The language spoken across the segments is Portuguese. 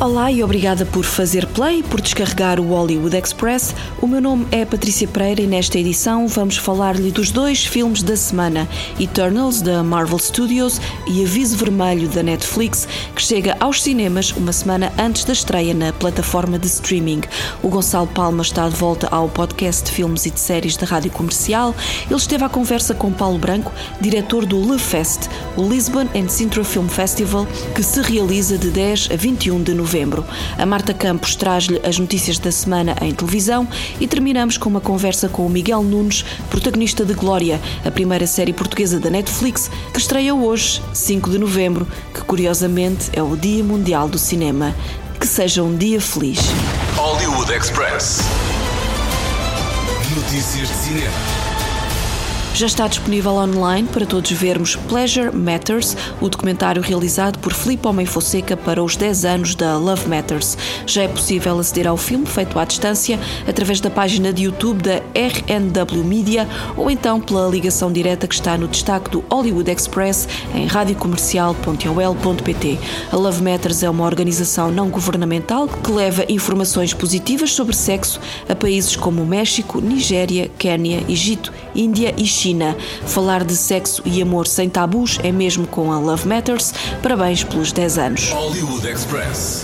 Olá e obrigada por fazer play, por descarregar o Hollywood Express. O meu nome é Patrícia Pereira e nesta edição vamos falar-lhe dos dois filmes da semana: Eternals, da Marvel Studios, e Aviso Vermelho, da Netflix, que chega aos cinemas uma semana antes da estreia na plataforma de streaming. O Gonçalo Palma está de volta ao podcast de filmes e de séries da Rádio Comercial. Ele esteve à conversa com Paulo Branco, diretor do Le Fest, o Lisbon and Sintra Film Festival, que se realiza de 10 a 21 de novembro novembro. A Marta Campos traz-lhe as notícias da semana em televisão e terminamos com uma conversa com o Miguel Nunes, protagonista de Glória, a primeira série portuguesa da Netflix, que estreia hoje, 5 de novembro, que curiosamente é o Dia Mundial do Cinema. Que seja um dia feliz. Hollywood Express. Notícias de cinema. Já está disponível online para todos vermos Pleasure Matters, o documentário realizado por Filipe Homem Fonseca para os 10 anos da Love Matters. Já é possível aceder ao filme feito à distância através da página de YouTube da RNW Media ou então pela ligação direta que está no destaque do Hollywood Express em radiocomercial.ol.pt. A Love Matters é uma organização não governamental que leva informações positivas sobre sexo a países como México, Nigéria, Quênia, Egito, Índia e China China. Falar de sexo e amor sem tabus é mesmo com a Love Matters. Parabéns pelos 10 anos.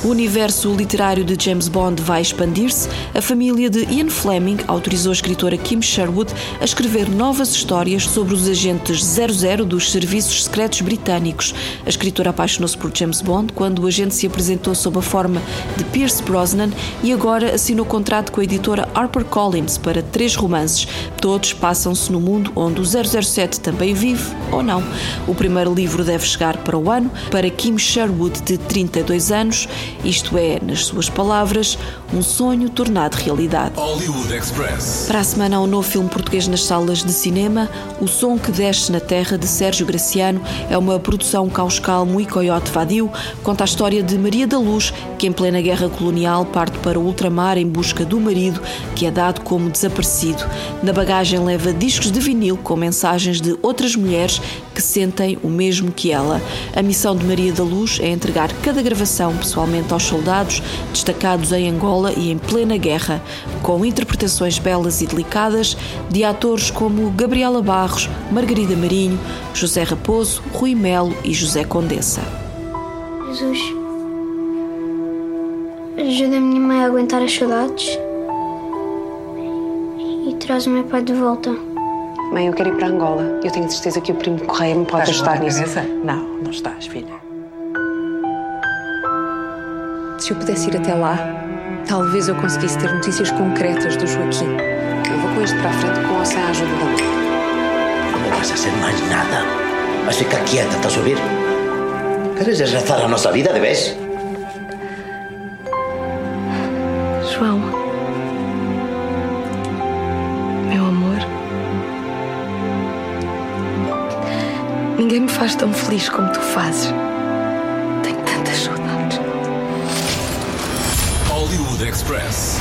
O universo literário de James Bond vai expandir-se. A família de Ian Fleming autorizou a escritora Kim Sherwood a escrever novas histórias sobre os agentes 00 dos serviços secretos britânicos. A escritora apaixonou-se por James Bond quando o agente se apresentou sob a forma de Pierce Brosnan e agora assinou contrato com a editora HarperCollins para três romances. Todos passam-se no mundo onde onde o 007 também vive ou não. O primeiro livro deve chegar para o ano para Kim Sherwood, de 32 anos, isto é, nas suas palavras, um sonho tornado realidade. Para a semana há um novo filme português nas salas de cinema. O Som que Desce na Terra, de Sérgio Graciano, é uma produção causcal muito coiote vadio. Conta a história de Maria da Luz, que em plena guerra colonial parte para o ultramar em busca do marido, que é dado como desaparecido. Na bagagem leva discos de vinil com mensagens de outras mulheres que sentem o mesmo que ela. A missão de Maria da Luz é entregar cada gravação pessoalmente aos soldados destacados em Angola e em plena guerra, com interpretações belas e delicadas de atores como Gabriela Barros, Margarida Marinho, José Raposo, Rui Melo e José Condessa. Jesus, ajuda a minha mãe a aguentar as saudades e traz o meu pai de volta. Mãe, eu quero ir para Angola. Eu tenho certeza que o primo Correia me pode Estás ajudar nisso. Cabeça? Não, não estás, filha. Se eu pudesse ir até lá, talvez eu conseguisse ter notícias concretas do Joaquim. Eu vou com isto para a frente com ou sem a ajuda da mãe. Não vas a hacer mais nada. Vas ficar quieta, estás a ouvir? Queres desgraçar a nossa vida de vez? Ninguém me faz tão feliz como tu fazes. Tenho tantas saudades. Hollywood Express.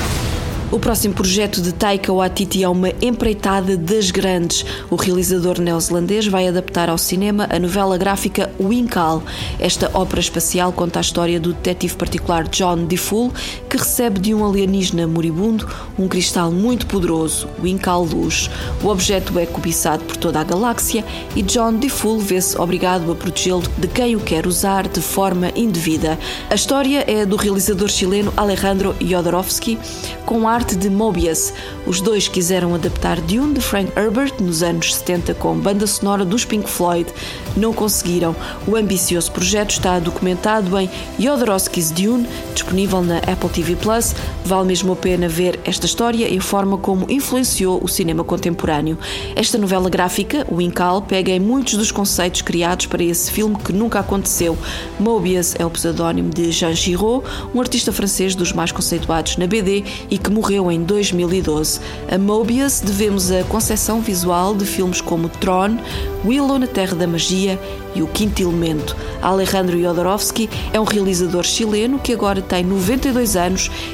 O próximo projeto de Taika Waititi é uma empreitada das grandes. O realizador neozelandês vai adaptar ao cinema a novela gráfica Winkal. Esta ópera espacial conta a história do detetive particular John DeFool, que recebe de um alienígena moribundo um cristal muito poderoso, o Winkal Luz. O objeto é cobiçado por toda a galáxia e John DeFool vê-se obrigado a protegê-lo de quem o quer usar de forma indevida. A história é do realizador chileno Alejandro Jodorowsky, com ar arte de Mobius. Os dois quiseram adaptar Dune de Frank Herbert nos anos 70 com banda sonora dos Pink Floyd. Não conseguiram. O ambicioso projeto está documentado em Jodorowsky's Dune, disponível na Apple TV Plus. Vale mesmo a pena ver esta história e a forma como influenciou o cinema contemporâneo. Esta novela gráfica, o Incal, pega em muitos dos conceitos criados para esse filme que nunca aconteceu. Mobius é o pseudónimo de Jean Giraud, um artista francês dos mais conceituados na BD e que morreu em 2012. A Mobius devemos a concepção visual de filmes como Tron, Willow na Terra da Magia e O Quinto Elemento. Alejandro Jodorowsky é um realizador chileno que agora tem 92 anos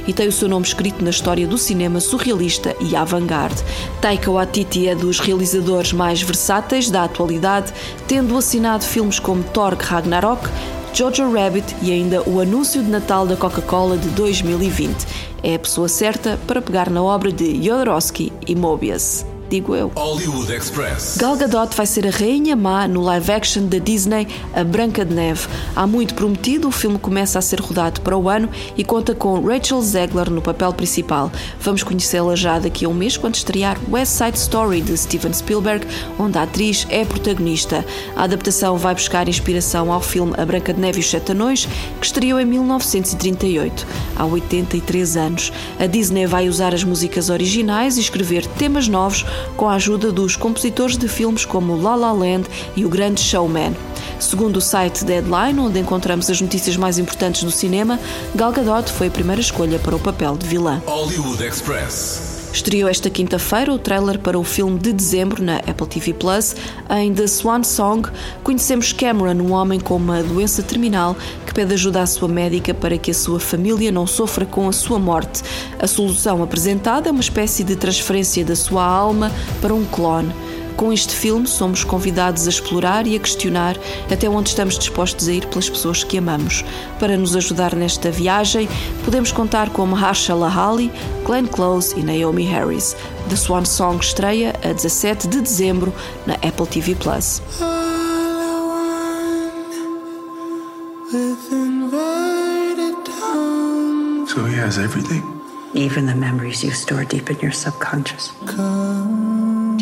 e tem o seu nome escrito na história do cinema surrealista e avant-garde. Taika Waititi é dos realizadores mais versáteis da atualidade, tendo assinado filmes como Thor Ragnarok, Jojo Rabbit e ainda o anúncio de Natal da Coca-Cola de 2020. É a pessoa certa para pegar na obra de Jodorowsky e Mobius digo eu. Hollywood Express. Gal Gadot vai ser a rainha má no live action da Disney A Branca de Neve. Há muito prometido, o filme começa a ser rodado para o ano e conta com Rachel Zegler no papel principal. Vamos conhecê-la já daqui a um mês quando estrear West Side Story de Steven Spielberg, onde a atriz é a protagonista. A adaptação vai buscar inspiração ao filme A Branca de Neve e os Sete Anões, que estreou em 1938, há 83 anos. A Disney vai usar as músicas originais e escrever temas novos com a ajuda dos compositores de filmes como La La Land e O Grande Showman. Segundo o site Deadline, onde encontramos as notícias mais importantes do cinema, Gal Gadot foi a primeira escolha para o papel de vilã. Hollywood Express. Estreou esta quinta-feira o trailer para o filme de dezembro na Apple TV Plus. Em The Swan Song, conhecemos Cameron, um homem com uma doença terminal que pede ajuda à sua médica para que a sua família não sofra com a sua morte. A solução apresentada é uma espécie de transferência da sua alma para um clone. Com este filme, somos convidados a explorar e a questionar até onde estamos dispostos a ir pelas pessoas que amamos. Para nos ajudar nesta viagem, podemos contar com Mahershala Ali, Glenn Close e Naomi Harris. The Swan Song estreia a 17 de dezembro na Apple TV Plus. So he has everything? Even the memories you store deep in your subconscious.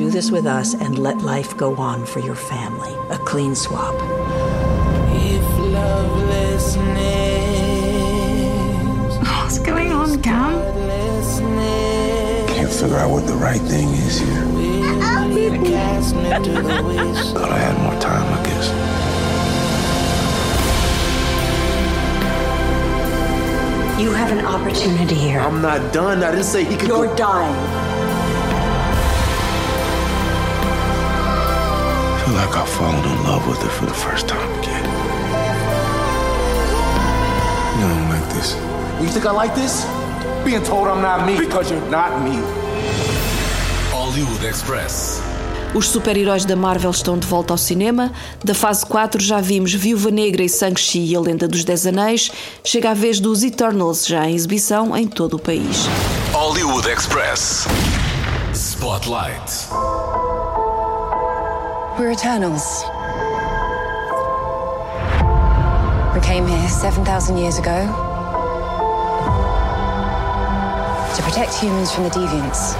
Do this with us and let life go on for your family. A clean swap. What's going on, Cam? Can't figure out what the right thing is here. Thought I had more time, I guess. You have an opportunity here. I'm not done. I didn't say he could. You're go- dying. Feel like I've fallen in love with it for the first time again. You don't like this. You think I like this? Being told I'm not me because you're not me. Hollywood Express. Os super-heróis da Marvel estão de volta ao cinema. Da fase 4 já vimos Viúva Negra e Shang-Chi e a Lenda dos Dez Anéis. Chega a vez dos Eternals, já em exibição em todo o país. Hollywood Express. Spotlight. We're Eternals. We came here 7,000 years ago to protect humans from the deviants.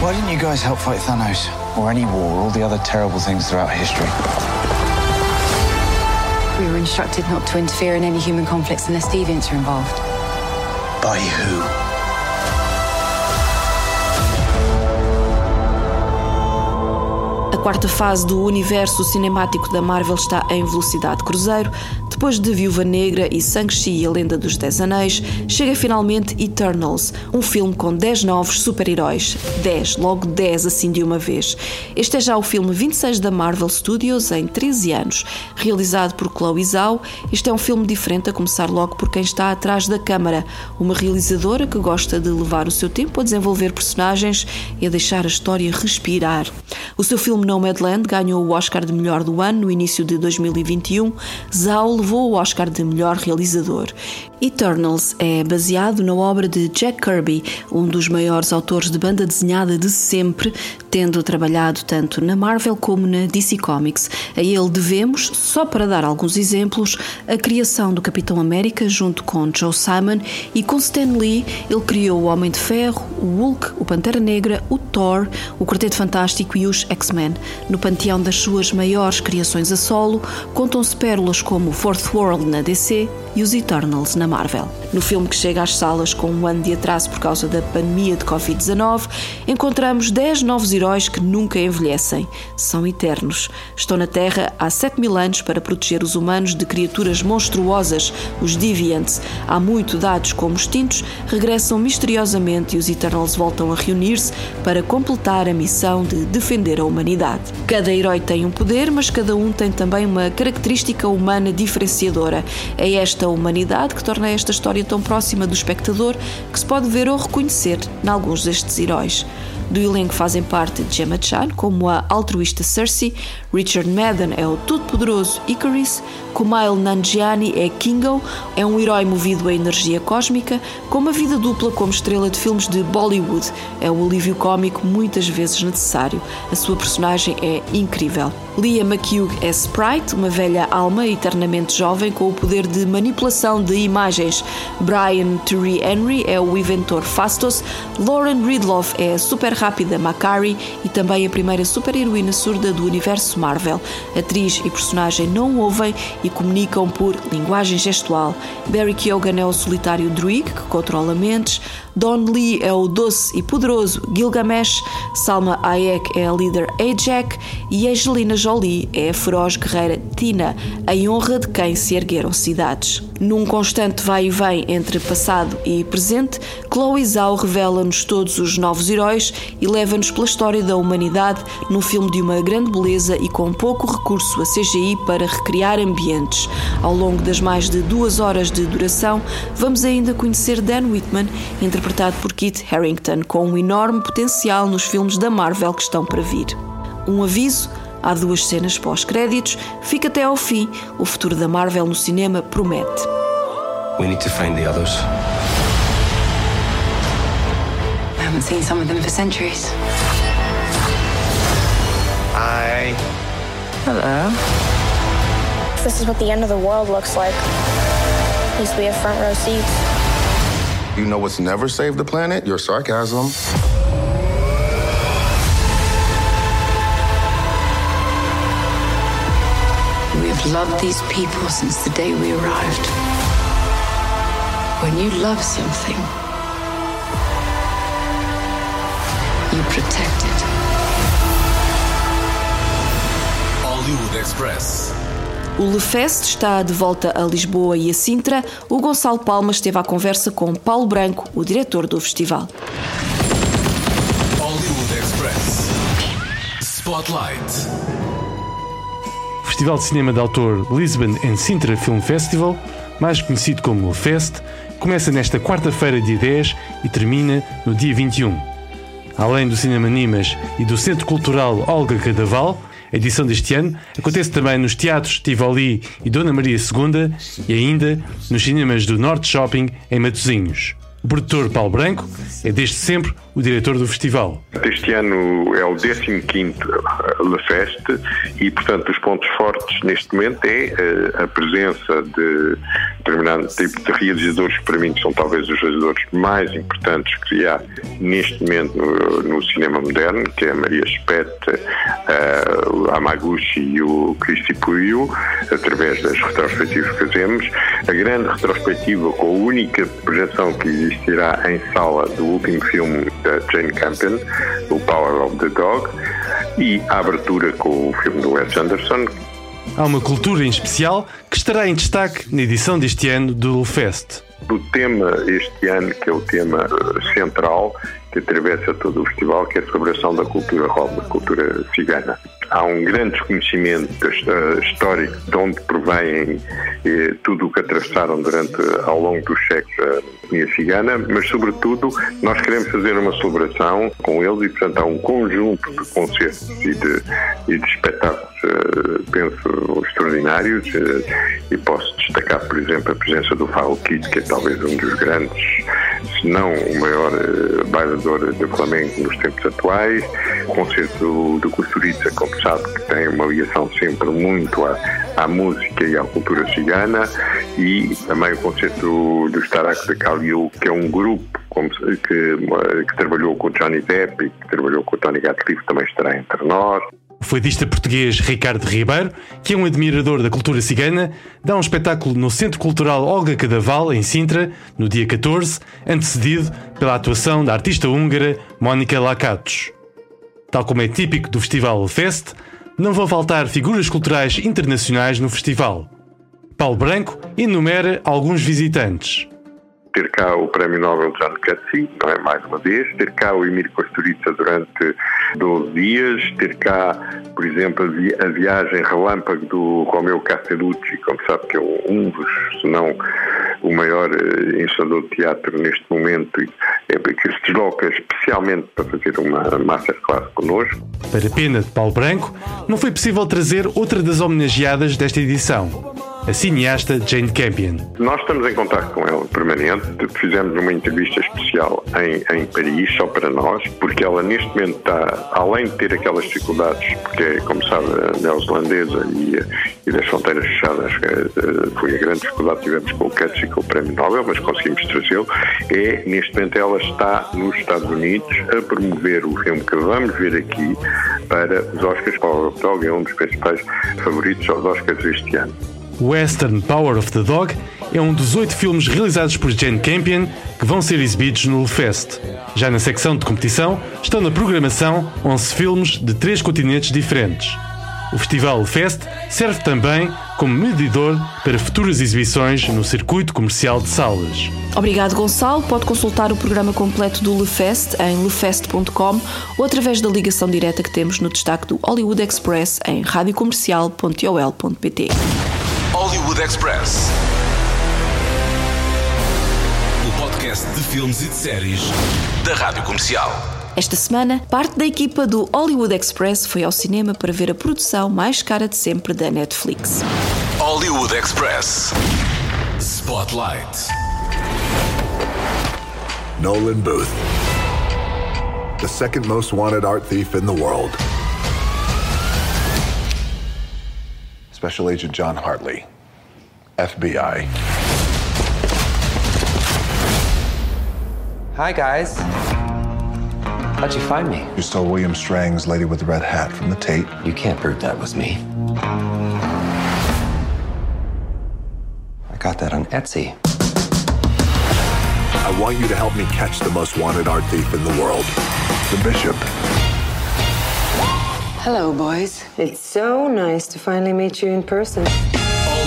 Why didn't you guys help fight Thanos? Or any war, or all the other terrible things throughout history? We were instructed not to interfere in any human conflicts unless deviants are involved. By who? Quarta fase do universo cinemático da Marvel está em velocidade cruzeiro. Depois de Viúva Negra e Shang-Chi e a Lenda dos Dez Anéis, chega finalmente Eternals, um filme com 10 novos super-heróis. 10, logo 10 assim de uma vez. Este é já o filme 26 da Marvel Studios em 13 anos. Realizado por Chloe Zhao, este é um filme diferente a começar logo por quem está atrás da câmara, uma realizadora que gosta de levar o seu tempo a desenvolver personagens e a deixar a história respirar. O seu filme Nomadland ganhou o Oscar de melhor do ano no início de 2021. Zhao levou o Oscar de melhor realizador. Eternals é baseado na obra de Jack Kirby, um dos maiores autores de banda desenhada de sempre, tendo trabalhado tanto na Marvel como na DC Comics. A ele devemos, só para dar alguns exemplos, a criação do Capitão América junto com Joe Simon e com Stan Lee, ele criou o Homem de Ferro, o Hulk, o Pantera Negra, o Thor, o Quarteto Fantástico e os X-Men. No panteão das suas maiores criações a solo, contam-se pérolas como Fourth World na DC e os Eternals na Marvel. No filme que chega às salas com um ano de atraso por causa da pandemia de Covid-19, encontramos 10 novos heróis que nunca envelhecem, são eternos. Estão na Terra há 7 mil anos para proteger os humanos de criaturas monstruosas, os Deviants. Há muito dados como extintos, regressam misteriosamente e os Eternals voltam a reunir-se para completar a missão de defender a humanidade. Cada herói tem um poder, mas cada um tem também uma característica humana É esta humanidade que torna esta história tão próxima do espectador que se pode ver ou reconhecer em alguns destes heróis. Do elenco fazem parte Gemma Chan, como a altruísta Cersei, Richard Madden é o todo-poderoso Icarus, Kumail Nanjiani é Kingo, é um herói movido a energia cósmica, com uma vida dupla como estrela de filmes de Bollywood. É o alívio cómico muitas vezes necessário. A sua personagem é incrível. Leah McHugh é Sprite, uma velha alma eternamente jovem com o poder de manipulação de imagens. Brian Tyree Henry é o inventor Fastos. Lauren Ridloff é a super rápida Macari e também a primeira super-heroína surda do universo Marvel. Atriz e personagem não ouvem e comunicam por linguagem gestual. Barry Keoghan é o solitário druid que controla mentes. Don Lee é o doce e poderoso Gilgamesh. Salma Hayek é a líder Ajak e Angelina Jolie é a feroz guerreira Tina, em honra de quem se ergueram cidades. Num constante vai e vem entre passado e presente, Chloe Zhao revela-nos todos os novos heróis e leva-nos pela história da humanidade num filme de uma grande beleza e com pouco recurso a CGI para recriar ambientes. Ao longo das mais de duas horas de duração, vamos ainda conhecer Dan Whitman, interpretado por Kit Harington, com um enorme potencial nos filmes da Marvel que estão para vir. Um aviso Há duas cenas pós-créditos. Fica até ao fim. O futuro da Marvel no cinema promete. We need to find the others. I haven't seen some of them for centuries. Hi. Hello. This is what the end of the world looks like. At least we have front row seats. You know what's never saved the planet? Your sarcasm. We have loved these people since the day we arrived. When you love something, you protect it. Hollywood Express. O LeFest está de volta a Lisboa e a Sintra. O Gonçalo Palma esteve à conversa com Paulo Branco, o diretor do festival. Hollywood Express. Spotlight. O Festival de Cinema de Autor Lisbon and Sintra Film Festival, mais conhecido como Fest, começa nesta quarta-feira, dia 10, e termina no dia 21. Além do Cinema Nimas e do Centro Cultural Olga Cadaval, edição deste ano acontece também nos teatros Tivoli e Dona Maria II e ainda nos cinemas do Norte Shopping em Matosinhos. O produtor Paulo Branco é desde sempre o diretor do festival. Este ano é o 15º Le Fest e, portanto, os pontos fortes neste momento é uh, a presença de determinado tipo de realizadores que para mim são talvez os realizadores mais importantes que há neste momento no, cinema moderno, que é a Maria Spet, uh, o Amaguchi e o Cristi Puyo, através das retrospectivas que fazemos. A grande retrospectiva com a única projeção que existirá em sala do último filme da Jane Campion, o Power of the Dog, e a abertura com o filme do Wes Anderson, Há uma cultura em especial que estará em destaque na edição deste ano do Fest. O tema este ano, que é o tema eh, central, que atravessa todo o festival, que é a celebração da cultura rom, da cultura cigana. Há um grande desconhecimento histórico de onde provém eh, tudo o que atravessaram durante, ao longo dos séculos a etnia cigana, mas sobretudo nós queremos fazer uma celebração com eles e portanto há um conjunto de concertos e de, e de espetáculos, uh, penso, extraordinários uh, e posso destacar, por exemplo, a presença do Faro Kid, que é talvez um dos grandes, se não o maior bailador de Flamengo nos tempos atuais, o concerto do, do Costurica, como sabe, que tem uma ligação sempre muito à, à música e à cultura cigana, e também o concerto do Starak de Caliu, que é um grupo que, que trabalhou com o Johnny Depp e que trabalhou com o Tony Gatliff, também estará entre nós. O fadista português Ricardo Ribeiro, que é um admirador da cultura cigana, dá um espetáculo no Centro Cultural Olga Cadaval, em Sintra, no dia 14, antecedido pela atuação da artista húngara Mónica Lakatos. Tal como é típico do Festival Fest, não vão faltar figuras culturais internacionais no festival. Paulo Branco enumera alguns visitantes ter cá o Prémio Nobel John Coetzee, não é mais uma vez, ter cá o Emílio Kusturica durante 12 dias, ter cá, por exemplo, a viagem relâmpago do Romeo Castellucci, como sabe que é um dos, se não o maior eh, ensinador de teatro neste momento, é que se desloca especialmente para fazer uma masterclass connosco. Para pena de Paulo Branco, não foi possível trazer outra das homenageadas desta edição a cineasta Jane Campion. Nós estamos em contato com ela permanente. Fizemos uma entrevista especial em, em Paris, só para nós, porque ela neste momento está, além de ter aquelas dificuldades, porque é, como sabe, neozelandesa e, e das fronteiras fechadas eh, foi a grande dificuldade que tivemos com o Katz e com o Prémio Nobel, mas conseguimos trazê-lo, é, neste momento ela está nos Estados Unidos a promover o filme que vamos ver aqui para os Oscars. Power of Dog é um dos principais favoritos aos Oscars este ano. Western Power of the Dog é um dos oito filmes realizados por Jane Campion que vão ser exibidos no Fest. Já na secção de competição estão na programação 11 filmes de três continentes diferentes. O Festival Fest serve também como medidor para futuras exibições no circuito comercial de salas. Obrigado, Gonçalo. Pode consultar o programa completo do LeFest em lefest.com ou através da ligação direta que temos no destaque do Hollywood Express em radiocomercial.ol.pt. Hollywood Express. O podcast de filmes e de séries da Rádio Comercial. Esta semana, parte da equipa do Hollywood Express foi ao cinema para ver a produção mais cara de sempre da Netflix. Hollywood Express. Spotlight. Nolan Booth. The second most wanted art thief in the world. Special Agent John Hartley, FBI. Hi, guys. How'd you find me? You stole William Strang's Lady with the Red Hat from the tape. You can't prove that was me. I got that on Etsy. I want you to help me catch the most wanted art thief in the world, the Bishop. Hello, boys. It's so nice to finally meet you in person.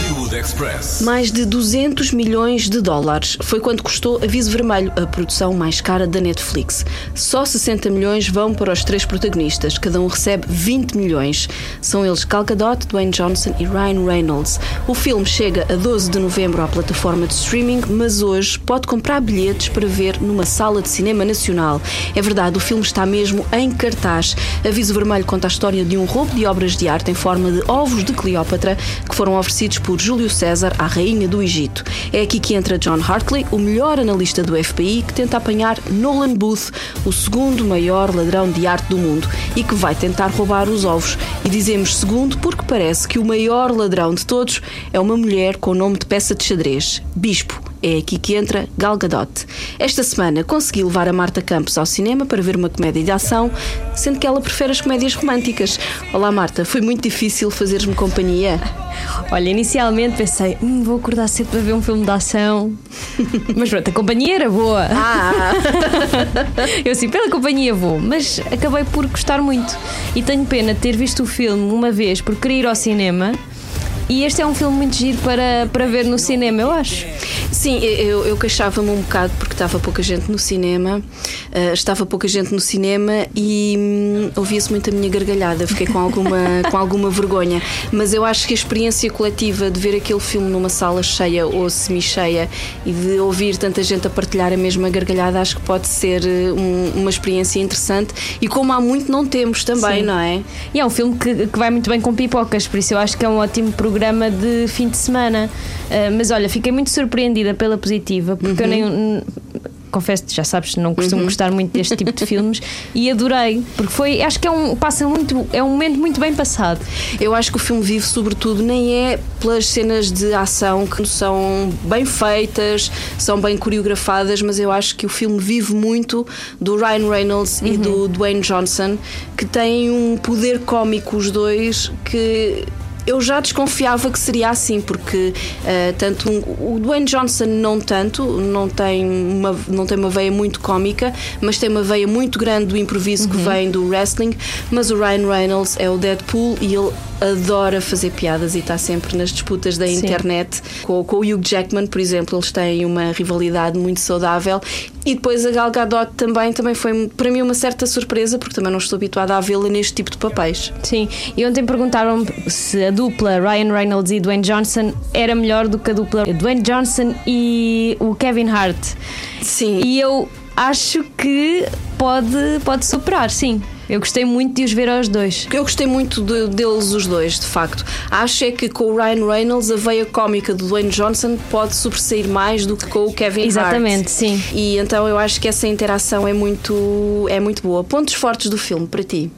Hollywood Express. Mais de 200 milhões de dólares foi quanto custou Aviso Vermelho, a produção mais cara da Netflix. Só 60 milhões vão para os três protagonistas, cada um recebe 20 milhões. São eles Gal Gadot, Dwayne Johnson e Ryan Reynolds. O filme chega a 12 de novembro à plataforma de streaming, mas hoje pode comprar bilhetes para ver numa sala de cinema nacional. É verdade, o filme está mesmo em cartaz. Aviso Vermelho conta a história de um roubo de obras de arte em forma de ovos de Cleópatra que foram oferecidos por Júlio César à rainha do Egito. É aqui que entra John Hartley, o melhor analista do FBI, que tenta apanhar Nolan Booth, o segundo maior ladrão de arte do mundo, e que vai tentar roubar os ovos. E dizemos segundo porque parece que o maior ladrão de todos é uma mulher com o nome de peça de xadrez, Bispo. É aqui que entra Gal Gadot. Esta semana consegui levar a Marta Campos ao cinema para ver uma comédia de ação, sendo que ela prefere as comédias românticas. Olá Marta, foi muito difícil fazeres-me companhia? Olha, inicialmente pensei, hum, vou acordar cedo para ver um filme de ação. Mas pronto, a companhia era boa. Ah. Eu assim, pela companhia vou, mas acabei por gostar muito. E tenho pena de ter visto o filme uma vez por querer ir ao cinema. E este é um filme muito giro para, para ver no cinema, eu acho. Sim, eu, eu queixava-me um bocado porque estava pouca gente no cinema, uh, estava pouca gente no cinema e hum, ouvia-se muito a minha gargalhada, fiquei com alguma, com alguma vergonha. Mas eu acho que a experiência coletiva de ver aquele filme numa sala cheia ou semi-cheia e de ouvir tanta gente a partilhar a mesma gargalhada, acho que pode ser um, uma experiência interessante e como há muito não temos também, Sim. não é? E é um filme que, que vai muito bem com pipocas, por isso eu acho que é um ótimo programa de fim de semana. Uh, mas olha, fiquei muito surpreendida pela positiva, porque uhum. eu nem. Confesso, já sabes, não costumo uhum. gostar muito deste tipo de filmes e adorei, porque foi, acho que é um, passa muito, é um momento muito bem passado. Eu acho que o filme vive, sobretudo, nem é pelas cenas de ação que são bem feitas, são bem coreografadas, mas eu acho que o filme vive muito do Ryan Reynolds uhum. e do Dwayne Johnson, que têm um poder cómico, os dois, que eu já desconfiava que seria assim, porque uh, tanto um, o Dwayne Johnson não tanto, não tem, uma, não tem uma veia muito cómica, mas tem uma veia muito grande do improviso uhum. que vem do wrestling. Mas o Ryan Reynolds é o Deadpool e ele adora fazer piadas e está sempre nas disputas da Sim. internet. Com, com, o Hugh Jackman, por exemplo, eles têm uma rivalidade muito saudável. E depois a Gal Gadot também, também foi para mim uma certa surpresa, porque também não estou habituada a vê-la neste tipo de papéis. Sim, e ontem perguntaram se a dupla Ryan Reynolds e Dwayne Johnson era melhor do que a dupla Dwayne Johnson e o Kevin Hart. Sim. E eu acho que pode, pode superar, sim. Eu gostei muito de os ver aos dois. Eu gostei muito de, deles os dois, de facto. Acho é que com o Ryan Reynolds a veia cómica do Dwayne Johnson pode sobressair mais do que com o Kevin Exatamente, Hart. sim. E então eu acho que essa interação é muito, é muito boa. Pontos fortes do filme para ti?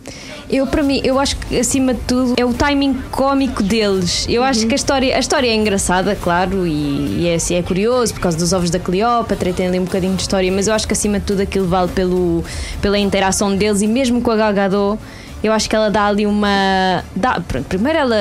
Eu, para mim, eu acho que acima de tudo é o timing cómico deles. Eu uhum. acho que a história, a história é engraçada, claro, e, e é, assim, é curioso por causa dos ovos da Cleópatra e tem ali um bocadinho de história, mas eu acho que acima de tudo aquilo vale pelo, pela interação deles e mesmo com a Gal Gadot eu acho que ela dá ali uma. Dá, primeiro, ela,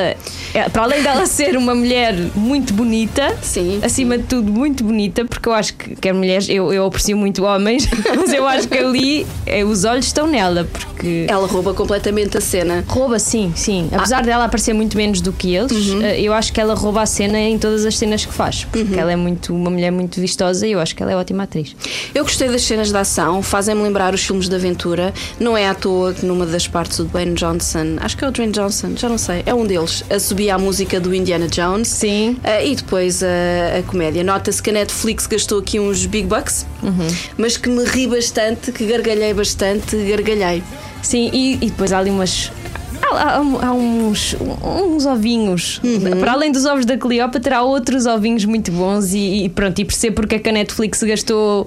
é, para além dela ser uma mulher muito bonita, sim, acima sim. de tudo, muito bonita, porque eu acho que, que mulheres, eu, eu aprecio muito homens, mas eu acho que ali é, os olhos estão nela, porque. Ela rouba completamente a cena. Rouba, sim, sim. Apesar ah. dela aparecer muito menos do que eles, uhum. Eh, eu acho que ela rouba a cena em todas as cenas que faz, porque uhum. ela é muito uma mulher muito vistosa e eu acho que ela é ótima atriz. Eu gostei das cenas de ação, fazem-me lembrar os filmes de aventura. Não é à toa que numa das partes do Dwayne Johnson, acho que é o Dwayne Johnson, já não sei, é um deles, a subir a música do Indiana Jones. Sim. Uh, e depois a, a comédia. Nota-se que a Netflix gastou aqui uns big bucks, uhum. mas que me ri bastante, que gargalhei bastante, gargalhei. Sim, e, e depois há ali umas há, há, uns, uns ovinhos. Uhum. Para além dos ovos da Cleópatra, há outros ovinhos muito bons e, e pronto, e percebo porque é que a Netflix gastou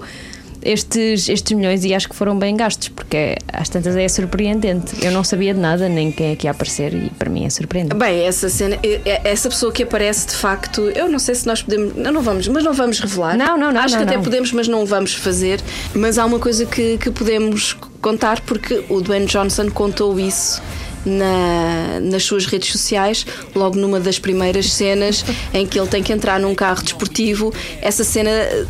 estes, estes milhões e acho que foram bem gastos, porque às tantas é surpreendente. Eu não sabia de nada, nem quem é que ia aparecer, e para mim é surpreendente. Bem, essa cena, essa pessoa que aparece de facto, eu não sei se nós podemos, não, não vamos, mas não vamos revelar. Não, não, não. Acho não, que até podemos, mas não vamos fazer. Mas há uma coisa que, que podemos contar, porque o Dwayne Johnson contou isso na, nas suas redes sociais, logo numa das primeiras cenas em que ele tem que entrar num carro desportivo. Essa cena eh,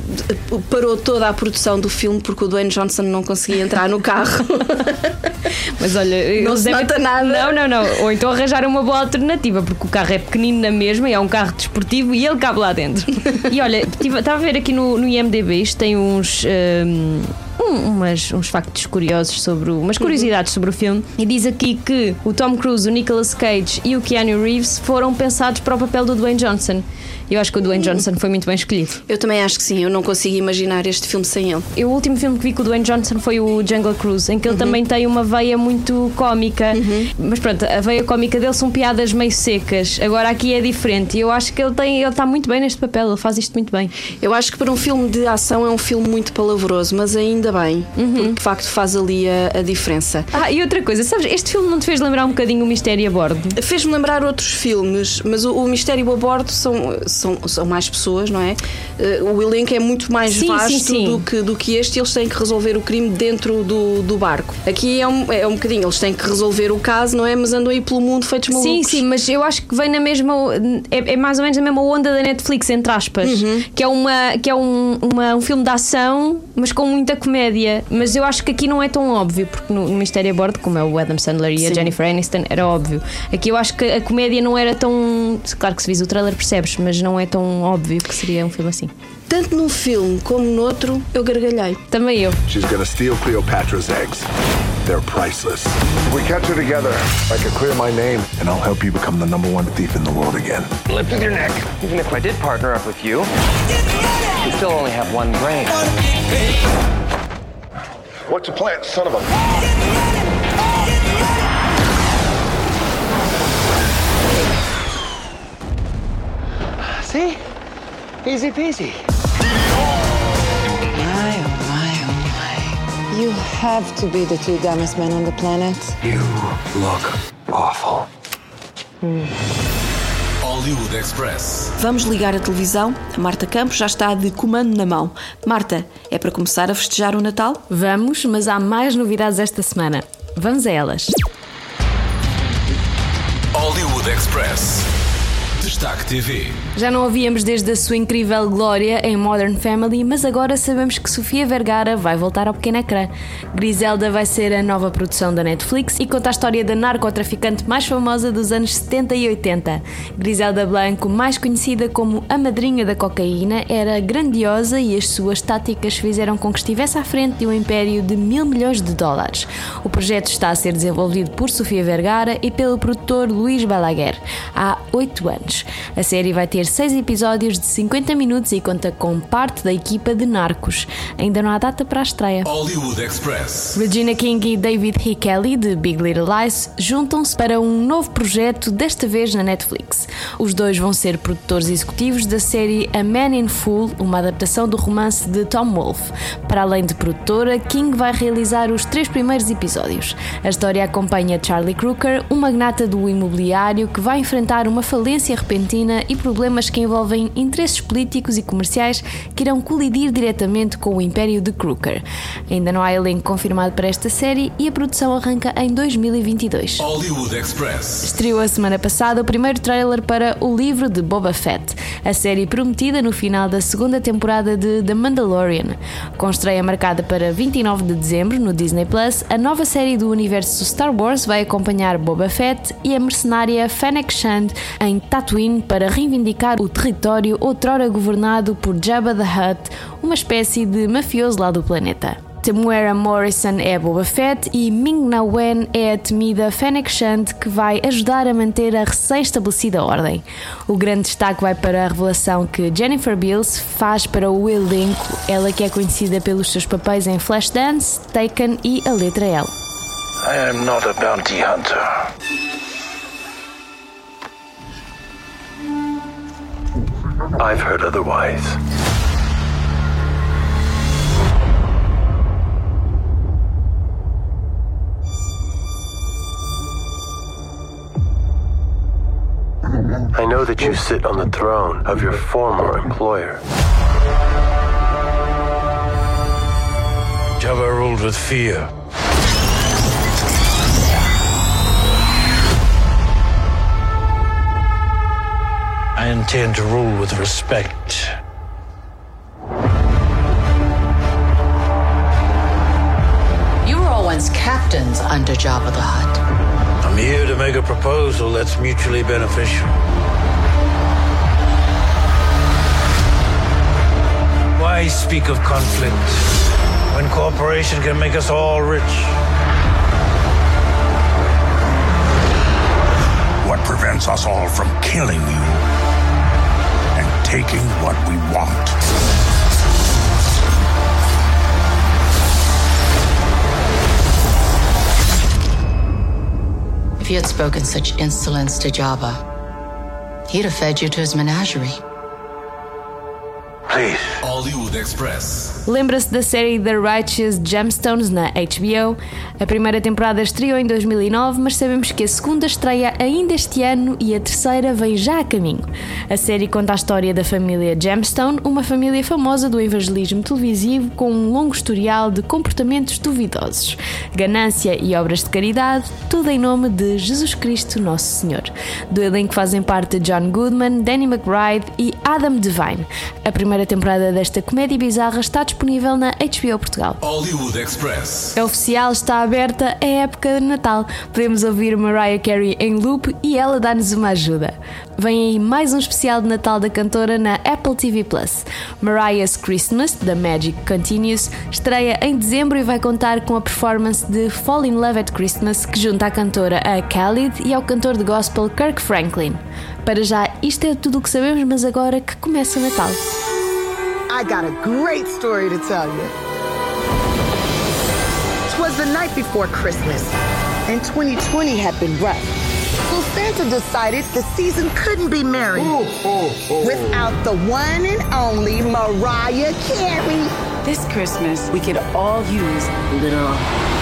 parou toda a produção do filme porque o Dwayne Johnson não conseguia entrar no carro. Mas olha, não se devem... nota nada. Não, não, não. Ou então arranjar uma boa alternativa, porque o carro é pequenino na mesma e é um carro desportivo e ele cabe lá dentro. E olha, estava a ver aqui no, no IMDB, isto tem uns. Um, um, umas, uns factos curiosos sobre o, umas curiosidades sobre o filme e diz aqui que o Tom Cruise, o Nicolas Cage e o Keanu Reeves foram pensados para o papel do Dwayne Johnson. Eu acho que o Dwayne Johnson foi muito bem escolhido. Eu também acho que sim, eu não consigo imaginar este filme sem ele. Eu, o último filme que vi com o Dwayne Johnson foi o Jungle Cruise, em que ele uhum. também tem uma veia muito cómica. Uhum. Mas pronto, a veia cómica dele são piadas meio secas. Agora aqui é diferente. E eu acho que ele tem, ele está muito bem neste papel, ele faz isto muito bem. Eu acho que para um filme de ação é um filme muito palavroso, mas ainda bem, uhum. porque de facto faz ali a, a, diferença. Ah, e outra coisa, sabes, este filme não te fez lembrar um bocadinho o Mistério a Bordo? Fez-me lembrar outros filmes, mas o, o Mistério a Bordo são são, são mais pessoas, não é? Eh, o elenco é muito mais sim, vasto sim, sim. Do, que, do que este, eles têm que resolver o crime dentro do, do barco. Aqui é um, é um bocadinho, eles têm que resolver o caso, não é? Mas andam aí pelo mundo feitos malucos. Sim, sim, mas eu acho que vem na mesma. É, é mais ou menos a mesma onda da Netflix, entre aspas. Uhum. Que é, uma, que é um, uma, um filme de ação, mas com muita comédia. Mas eu acho que aqui não é tão óbvio, porque no, no Mistério a Bordo, como é o Adam Sandler e a Jennifer Aniston, era óbvio. Aqui eu acho que a comédia não era tão. Claro que se vis o trailer percebes, mas não é tão óbvio que seria um filme assim. Tanto num filme como noutro, eu gargalhei. Também eu. She's gonna steal Cleopatra's eggs. They're priceless. We catch her together. I can clear my name, and I'll help you become the number one thief in the world again. Lift with your neck. Even if I did partner up with you, you still only have one brain. What's the plan, son of a? See? Easy peasy. My, oh my, oh my. You have to be the two dumbest men on the planet. You look awful. Hmm. Hollywood Express. Vamos ligar a televisão. A Marta Campos já está de comando na mão. Marta, é para começar a festejar o Natal? Vamos, mas há mais novidades esta semana. Vamos a elas. Hollywood Express. Destaque TV. Já não a víamos desde a sua incrível glória em Modern Family, mas agora sabemos que Sofia Vergara vai voltar ao pequeno ecrã. Griselda vai ser a nova produção da Netflix e conta a história da narcotraficante mais famosa dos anos 70 e 80. Griselda Blanco, mais conhecida como a madrinha da cocaína, era grandiosa e as suas táticas fizeram com que estivesse à frente de um império de mil milhões de dólares. O projeto está a ser desenvolvido por Sofia Vergara e pelo produtor Luís Balaguer há oito anos. A série vai ter seis episódios de 50 minutos e conta com parte da equipa de Narcos. Ainda não há data para a estreia. Hollywood Express. Regina King e David H. Kelly, de Big Little Lies, juntam-se para um novo projeto, desta vez na Netflix. Os dois vão ser produtores executivos da série A Man in Fool, uma adaptação do romance de Tom Wolfe. Para além de produtora, King vai realizar os três primeiros episódios. A história acompanha Charlie Crooker, um magnata do imobiliário que vai enfrentar uma falência repentina e problemas que envolvem interesses políticos e comerciais que irão colidir diretamente com o império de Crooker. Ainda não há elenco confirmado para esta série e a produção arranca em 2022. Hollywood Express. Estreou a semana passada o primeiro trailer para o livro de Boba Fett, a série prometida no final da segunda temporada de The Mandalorian. Com estreia marcada para 29 de dezembro no Disney Plus, a nova série do universo Star Wars vai acompanhar Boba Fett e a mercenária Fennec Shand em Tatooine para reivindicar o território outrora governado por Jabba the Hutt, uma espécie de mafioso lá do planeta. Temuera Morrison é Boba Fett e Ming-Na Wen é a temida Fennec Shand que vai ajudar a manter a recém-estabelecida ordem. O grande destaque vai para a revelação que Jennifer Beals faz para o elenco, ela que é conhecida pelos seus papéis em Flashdance, Taken e A Letra L. I am not a bounty hunter. I've heard otherwise. I know that you sit on the throne of your former employer. Jabba ruled with fear. I intend to rule with respect. You were all once captains under Jabba the Hutt. I'm here to make a proposal that's mutually beneficial. Why speak of conflict when cooperation can make us all rich? What prevents us all from killing you and taking what we want? If you had spoken such insolence to Jabba, he'd have fed you to his menagerie. Please. Hollywood Express. Lembra-se da série The Righteous Gemstones na HBO? A primeira temporada estreou em 2009, mas sabemos que a segunda estreia ainda este ano e a terceira vem já a caminho. A série conta a história da família Gemstone, uma família famosa do evangelismo televisivo com um longo historial de comportamentos duvidosos, ganância e obras de caridade, tudo em nome de Jesus Cristo Nosso Senhor. Do elenco fazem parte John Goodman, Danny McBride e Adam Devine. A primeira temporada desta comédia bizarra está disponível na HBO Portugal. Hollywood Express. A oficial está aberta à época de Natal. Podemos ouvir Mariah Carey em loop e ela dá-nos uma ajuda. Vem aí mais um especial de Natal da cantora na Apple TV Plus. Mariah's Christmas, The Magic Continues, estreia em dezembro e vai contar com a performance de Fall in Love at Christmas, que junta a cantora a Khalid e ao cantor de gospel Kirk Franklin. Para já, isto é tudo o que sabemos, mas agora que começa o Natal. I got a great story to tell you. Twas the night before Christmas, and 2020 had been rough. So Santa decided the season couldn't be merry oh, oh, oh. without the one and only Mariah Carey. This Christmas, we could all use a little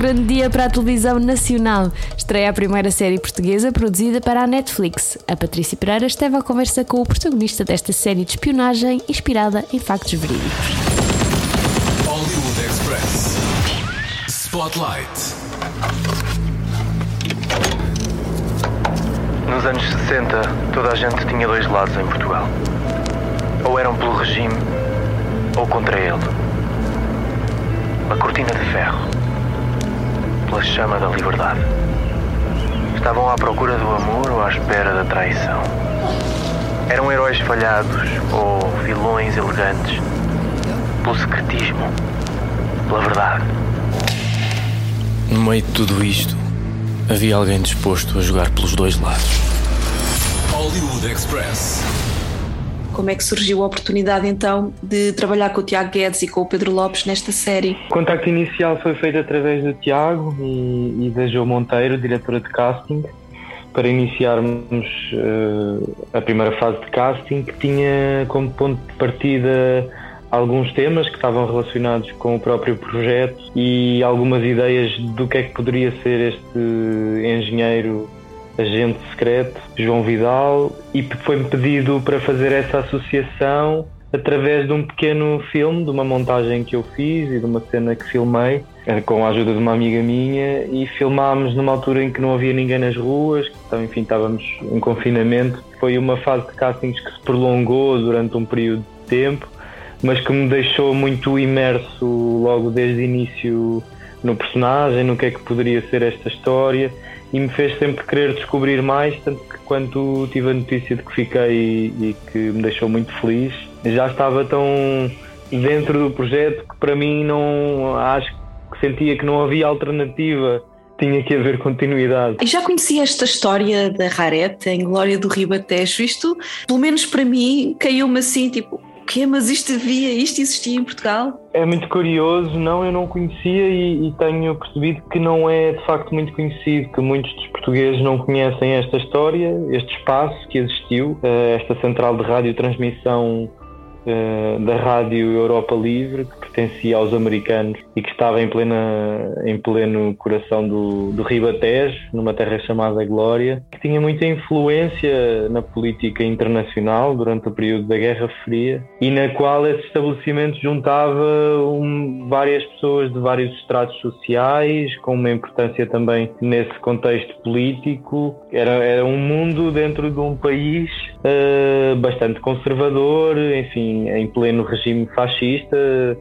grande dia para a televisão nacional. Estreia a primeira série portuguesa produzida para a Netflix. A Patrícia Pereira esteve à conversa com o protagonista desta série de espionagem inspirada em factos verídicos. Hollywood Express. Spotlight. Nos anos 60, toda a gente tinha dois lados em Portugal. Ou eram pelo regime, ou contra ele. A cortina de ferro pela chama da liberdade. Estavam à procura do amor ou à espera da traição. Eram heróis falhados ou vilões elegantes. Pelo secretismo, pela verdade. No meio de tudo isto, havia alguém disposto a jogar pelos dois lados. Hollywood Express. Como é que surgiu a oportunidade então de trabalhar com o Tiago Guedes e com o Pedro Lopes nesta série? O contacto inicial foi feito através do Tiago e, e da Jo Monteiro, diretora de casting, para iniciarmos uh, a primeira fase de casting, que tinha como ponto de partida alguns temas que estavam relacionados com o próprio projeto e algumas ideias do que é que poderia ser este engenheiro agente secreto, João Vidal, e foi-me pedido para fazer essa associação através de um pequeno filme, de uma montagem que eu fiz e de uma cena que filmei eh, com a ajuda de uma amiga minha e filmámos numa altura em que não havia ninguém nas ruas, então enfim estávamos em confinamento. Foi uma fase de castings que se prolongou durante um período de tempo, mas que me deixou muito imerso logo desde o início no personagem, no que é que poderia ser esta história e me fez sempre querer descobrir mais, tanto que quando tive a notícia de que fiquei e que me deixou muito feliz, já estava tão dentro do projeto que para mim não acho que sentia que não havia alternativa tinha que haver continuidade. E já conhecia esta história da Rarete em Glória do Ribatejo? Isto, pelo menos para mim, caiu-me assim, tipo, quê? Mas isto havia, isto existia em Portugal? É muito curioso, não, eu não conhecia e, e, tenho percebido que não é de facto muito conhecido, que muitos dos portugueses não conhecem esta história, este espaço que existiu, eh, esta central de radiotransmissão da Rádio Europa Livre, que pertencia aos americanos e que estava em, plena, em pleno coração do, do Ribatejo, numa terra chamada Glória, que tinha muita influência na política internacional durante o período da Guerra Fria e na qual esse estabelecimento juntava um, várias pessoas de vários estratos sociais, com uma importância também nesse contexto político. Era, era um mundo dentro de um país uh, bastante conservador, enfim, em, pleno regime fascista,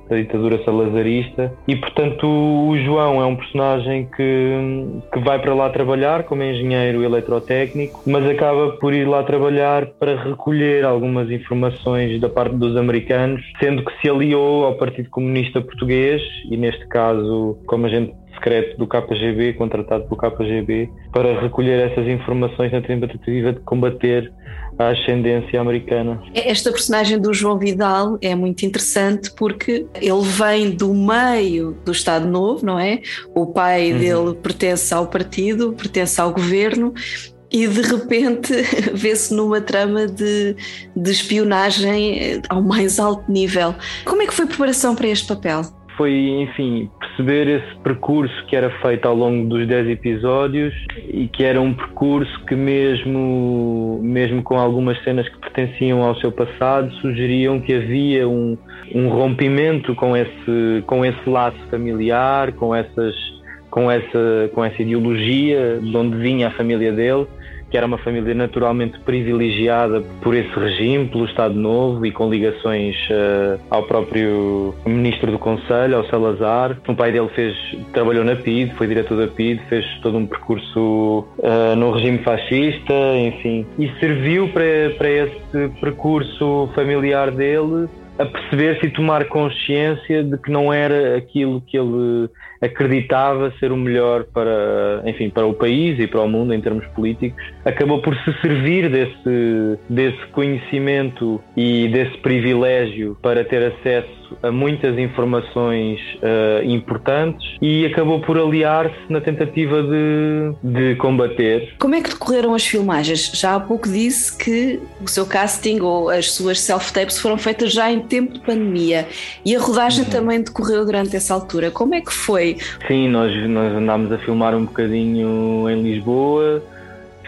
da ditadura salazarista, e portanto o João é um personagem que, que vai para lá trabalhar como engenheiro eletrotécnico, mas acaba por ir lá trabalhar para recolher algumas informações da parte dos americanos, sendo que se aliou ao Partido Comunista Português, e neste caso, como a gente secreto do KGB, contratado pelo KGB, para recolher essas informações na tentativa de combater a ascendência americana. Esta personagem do João Vidal é muito interessante porque ele vem do meio do Estado Novo, não é? O pai uhum. dele pertence ao partido, pertence ao governo e de repente vê-se numa trama de, de espionagem ao mais alto nível. Como é que foi a preparação para este papel? Foi, enfim, perceber esse percurso que era feito ao longo dos 10 episódios e que era um percurso que mesmo, mesmo com algumas cenas que pertenciam ao seu passado, sugeriam que havia um, um rompimento com esse, com esse laço familiar, com essas com essa, com essa ideologia de onde vinha a família dele que era uma família naturalmente privilegiada por esse regime, pelo Estado Novo e com ligações uh, ao próprio ministro do Conselho, ao Salazar. O pai dele fez, trabalhou na PID, foi diretor da PID, fez todo um percurso uh, no regime fascista, enfim, e serviu para, para esse percurso familiar dele a perceber-se e tomar consciência de que não era aquilo que ele acreditava ser o melhor para, enfim, para o país e para o mundo em termos políticos, acabou por se servir desse, desse conhecimento e desse privilégio para ter acesso a muitas informações uh, importantes e acabou por aliar-se na tentativa de, de combater. Como é que decorreram as filmagens? Já há pouco disse que o seu casting ou as suas self-tapes foram feitas já em tempo de pandemia e a rodagem uhum. também decorreu durante essa altura. Como é que foi? Sim, nós, nós andámos a filmar um bocadinho em Lisboa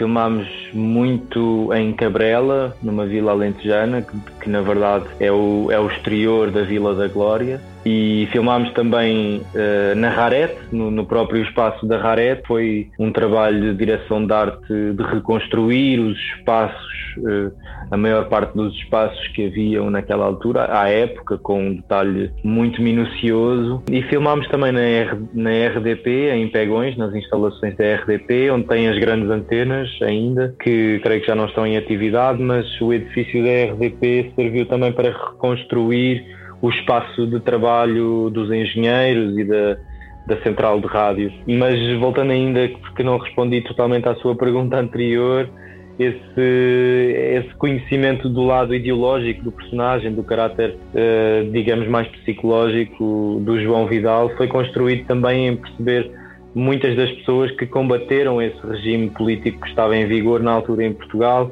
Filmámos muito em Cabrela, numa vila alentejana, que, que, na verdade é o, é o exterior da Vila da Glória. E filmámos também uh, na Rarete, no, no, próprio espaço da Rarete. Foi um trabalho de direção de arte de reconstruir os espaços, uh, a maior parte dos espaços que haviam naquela altura, à época, com um detalhe muito minucioso. E filmámos também na, R, na RDP, em Pegões, nas instalações da RDP, onde tem as grandes antenas ainda, que creio que já não estão em atividade, mas o edifício da RDP serviu também para reconstruir o espaço de trabalho dos engenheiros e da, da central de rádio. Mas voltando ainda, porque não respondi totalmente à sua pergunta anterior, esse, esse conhecimento do lado ideológico do personagem, do caráter, eh, digamos, mais psicológico do João Vidal, foi construído também em perceber muitas das pessoas que combateram esse regime político que estava em vigor na altura em Portugal,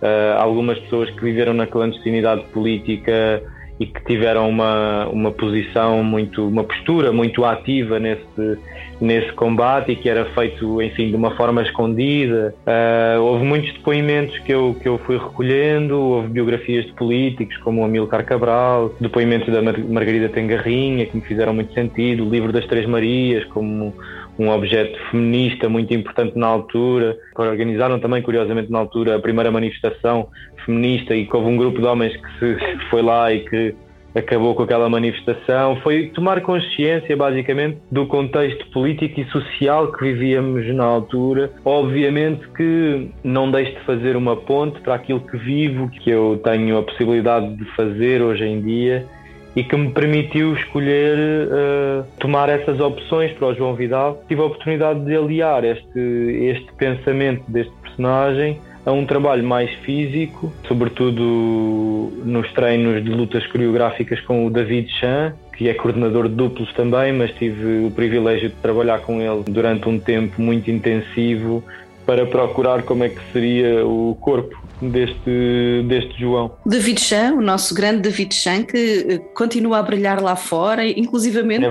eh, algumas pessoas que viveram na clandestinidade política e que tiveram uma, uma posição muito, uma postura muito ativa nesse, nesse combate e que era feito, enfim, de uma forma escondida. Uh, houve muitos depoimentos que eu, que eu fui recolhendo, houve biografias de políticos como o Amilcar Cabral, depoimentos da Margarida Tengarrinha que me fizeram muito sentido, o livro das Três Marias como um objeto feminista muito importante na altura. Organizaram também, curiosamente, na altura, a primeira manifestação feminista e que houve um grupo de homens que, se, que foi lá e que acabou com aquela manifestação. Foi tomar consciência, basicamente, do contexto político e social que vivíamos na altura. Obviamente que não deixo de fazer uma ponte para aquilo que vivo, que eu tenho a possibilidade de fazer hoje em dia e que me permitiu escolher uh, tomar essas opções para o João Vidal. Tive a oportunidade de aliar este, este pensamento deste personagem a um trabalho mais físico, sobretudo nos treinos de lutas coreográficas com o David Chan, que é coordenador de duplos também, mas tive o privilégio de trabalhar com ele durante um tempo muito intensivo para procurar como é que seria o corpo deste, deste João. David Chan, o nosso grande David Chan, que eh, continua a brilhar lá fora, inclusivamente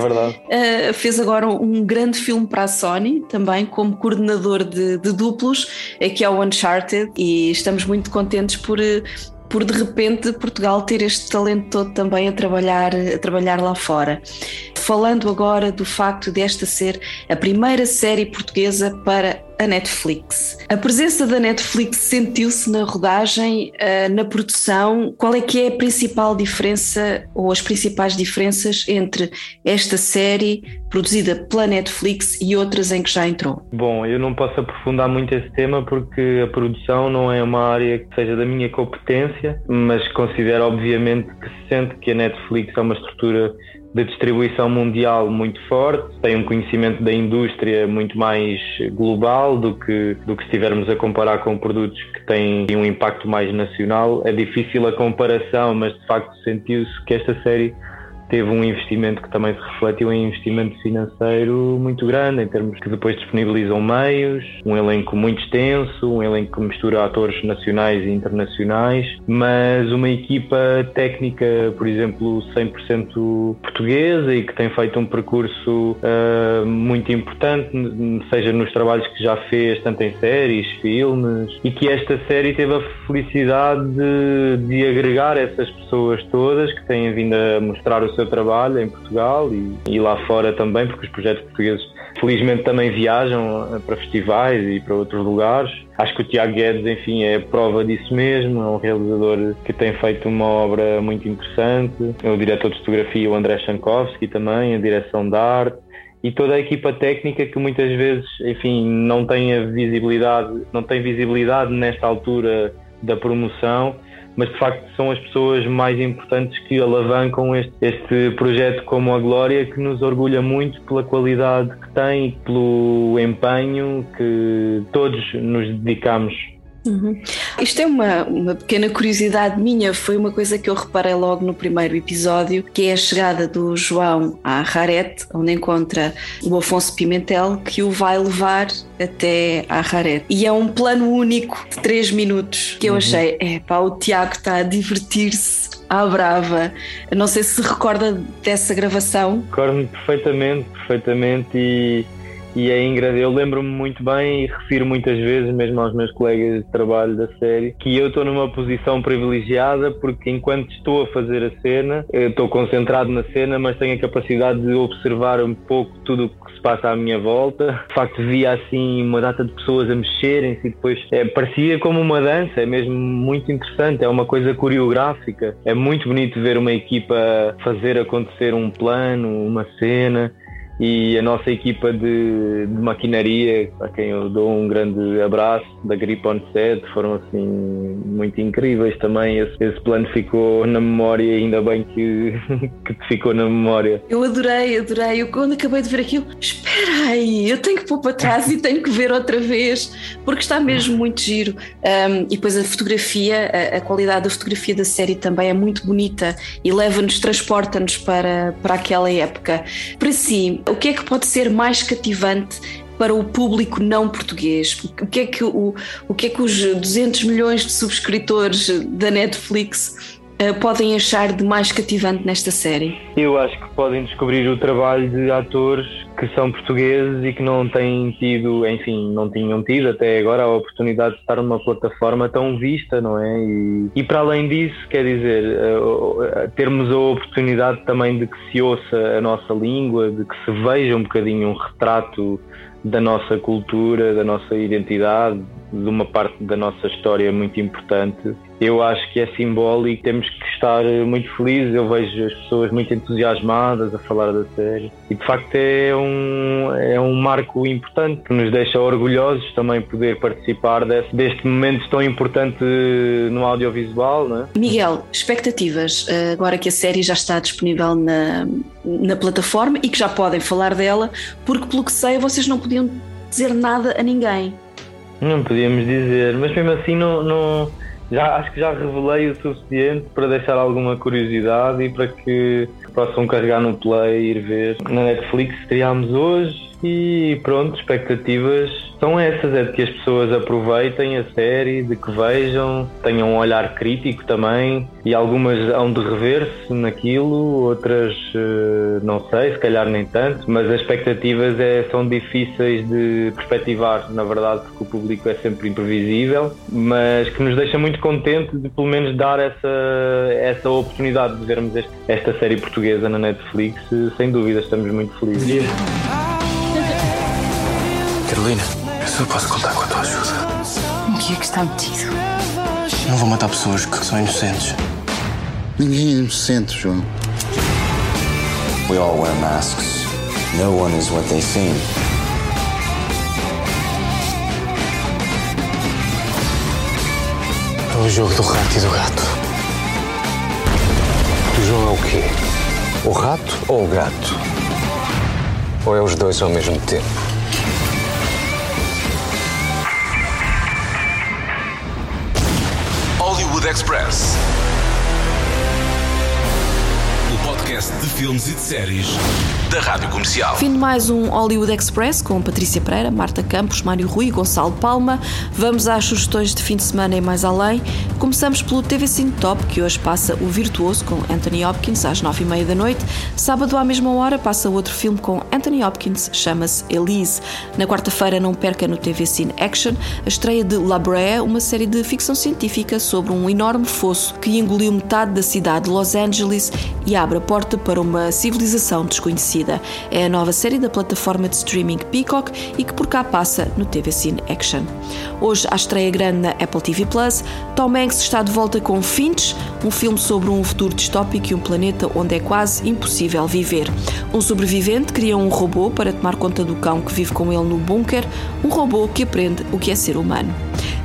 é uh, fez agora um grande filme para a Sony, também como coordenador de, de duplos, que é o Uncharted, e estamos muito contentes por por de repente Portugal ter este talento todo também a trabalhar, a trabalhar lá fora. Falando agora do facto desta ser a primeira série portuguesa para a Netflix. A presença da Netflix sentiu-se na rodagem, eh, na produção. Qual é que é a principal diferença ou as principais diferenças entre esta série produzida pela Netflix e outras em que já entrou? Bom, eu não posso aprofundar muito esse tema porque a produção não é uma área que seja da minha competência, mas considero obviamente que se sente que a Netflix é uma estrutura de distribuição mundial muito forte, tem um conhecimento da indústria muito mais global do que, do que estivermos a comparar com produtos que têm um impacto mais nacional. É difícil a comparação, mas de facto sentiu-se que esta série teve um investimento que também se refletiu em investimento financeiro muito grande, em termos que depois disponibilizam meios, um elenco muito extenso, um elenco que mistura atores nacionais e internacionais, mas uma equipa técnica, por exemplo, 100% portuguesa e que tem feito um percurso uh, muito importante, seja nos trabalhos que já fez, tanto em séries, filmes, e que esta série teve a felicidade de, de agregar essas pessoas todas que têm vindo a mostrar o seu trabalho em Portugal e, e lá fora também, porque os projetos portugueses felizmente também viajam eh, para festivais e para outros lugares. Acho que o Tiago Guedes, enfim, é prova disso mesmo, é um realizador que tem feito uma obra muito interessante. É o diretor de fotografia, o André Chankowski também, a direção de arte e toda a equipa técnica que muitas vezes, enfim, não tem a visibilidade, não tem visibilidade nesta altura da promoção mas de facto são as pessoas mais importantes que alavancam este, este projeto como a Glória, que nos orgulha muito pela qualidade que tem e pelo empenho que todos nos dedicamos Uhum. Isto é uma, uma pequena curiosidade minha, foi uma coisa que eu reparei logo no primeiro episódio, que é a chegada do João à Rarete, onde encontra o Afonso Pimentel, que o vai levar até à Rarete. E é um plano único de 3 minutos que eu uhum. achei, é pá, o Tiago está a divertir-se à brava. Não sei se recorda dessa gravação. Recordo-me perfeitamente, perfeitamente e e a Ingrid, eu lembro-me muito bem e refiro muitas vezes, mesmo aos meus colegas de trabalho da série, que eu estou numa posição privilegiada porque enquanto estou a fazer a cena, estou concentrado na cena, mas tenho a capacidade de observar um pouco tudo o que se passa à minha volta. De facto, via assim uma data de pessoas a mexerem-se e depois é, parecia como uma dança, é mesmo muito interessante, é uma coisa coreográfica. É muito bonito ver uma equipa fazer acontecer um plano, uma cena e a nossa equipa de, de, maquinaria, a quem eu dou um grande abraço, da Grip On Set, foram assim muito incríveis também. Esse, esse plano ficou na memória, ainda bem que, que ficou na memória. Eu adorei, adorei. Eu quando acabei de ver aquilo, espera aí, eu tenho que pôr para trás e tenho que ver outra vez, porque está mesmo muito giro. Um, e depois a fotografia, a, a, qualidade da fotografia da série também é muito bonita e leva-nos, transporta-nos para, para aquela época. Para si, o que é que pode ser mais cativante para o público não português? O que é que, o, o que, é que os 200 milhões de subscritores da Netflix podem achar de mais cativante nesta série? Eu acho que podem descobrir o trabalho de atores que são portugueses e que não têm tido, enfim, não tinham tido até agora a oportunidade de estar numa plataforma tão vista, não é? E, e para além disso, quer dizer, uh, termos a oportunidade também de que se ouça a nossa língua, de que se veja um bocadinho um retrato da nossa cultura, da nossa identidade, de uma parte da nossa história muito importante. Eu acho que é simbólico, temos que estar muito felizes. Eu vejo as pessoas muito entusiasmadas a falar da série e de facto é um, é um marco importante que nos deixa orgulhosos também poder participar desse, deste momento tão importante no audiovisual. Não é? Miguel, expectativas eh, agora que a série já está disponível na, na plataforma e que já podem falar dela, porque pelo que sei vocês não podiam dizer nada a ninguém. Não podíamos dizer, mas mesmo assim não, não, já, acho que já revelei o suficiente para deixar alguma curiosidade e para que possam carregar no play e ir ver. Na Netflix estreámos hoje e pronto, expectativas são essas, é de que as pessoas aproveitem a série, de que vejam, tenham um olhar crítico também e algumas hão de rever-se naquilo, outras eh, não sei, se calhar nem tanto, mas as expectativas é, são difíceis de perspectivar, na verdade, porque o público é sempre imprevisível, mas que nos deixa muito contente de pelo menos dar essa, essa oportunidade de vermos este, esta série portuguesa na Netflix, sem dúvida estamos muito felizes. Carolina, eu só posso contar com a tua ajuda. O que é que está metido? Não vou matar pessoas que são inocentes. Ninguém é inocente, João. We all wear masks. No one is what they seem. É o jogo do rato e do gato. O João é o quê? O rato ou o gato? Ou é os dois ao mesmo tempo? Hollywood Express. O podcast de filmes e de séries da Rádio Comercial. Fim de mais um Hollywood Express com Patrícia Pereira, Marta Campos, Mário Rui e Gonçalo Palma. Vamos às sugestões de fim de semana e mais além. Começamos pelo TV Cine Top, que hoje passa O Virtuoso com Anthony Hopkins às nove e meia da noite. Sábado à mesma hora passa outro filme com Anthony Hopkins, chama-se Elise. Na quarta-feira não perca no TV Cine Action a estreia de La Brea, uma série de ficção científica sobre um enorme fosso que engoliu metade da cidade de Los Angeles e abre a porta para uma civilização desconhecida. É a nova série da plataforma de streaming Peacock e que por cá passa no TV Cine Action. Hoje, à estreia grande na Apple TV Plus, Tom Hanks está de volta com Finch, um filme sobre um futuro distópico e um planeta onde é quase impossível viver. Um sobrevivente cria um robô para tomar conta do cão que vive com ele no bunker, um robô que aprende o que é ser humano.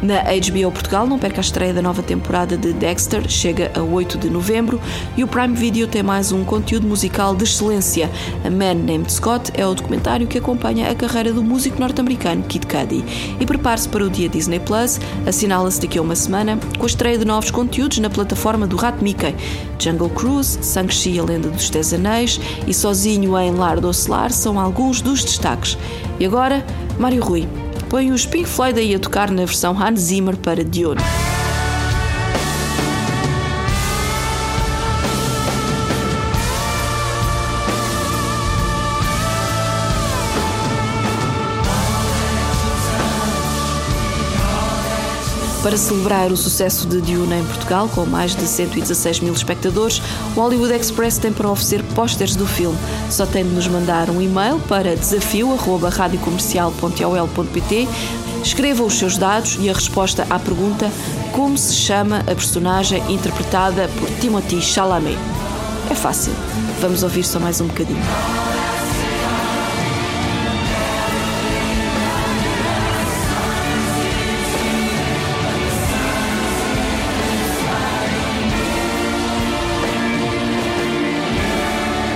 Na HBO Portugal, não perca a estreia da nova temporada de Dexter, chega a 8 de novembro, e o Prime Video tem mais um conteúdo musical de excelência. A Man Named Scott é o documentário que acompanha a carreira do músico norte-americano Kid Cudi. E prepare-se para o dia Disney Plus, assinala-se daqui a uma semana, com a estreia de novos conteúdos na plataforma do Rato Mickey. Jungle Cruise, Shang-Chi, a Lenda dos Dez Anéis e Sozinho em Lar do são alguns dos destaques. E agora, Mário Rui põe os Pink Floyd aí a tocar na versão Hans Zimmer para Dune. Para celebrar o sucesso de Dune em Portugal, com mais de 116 mil espectadores, o Hollywood Express tem para oferecer pósteres do filme. Só tem de nos mandar um e-mail para desafio.radiocomercial.ol.pt Escreva os seus dados e a resposta à pergunta como se chama a personagem interpretada por Timothy Chalamet. É fácil. Vamos ouvir só mais um bocadinho.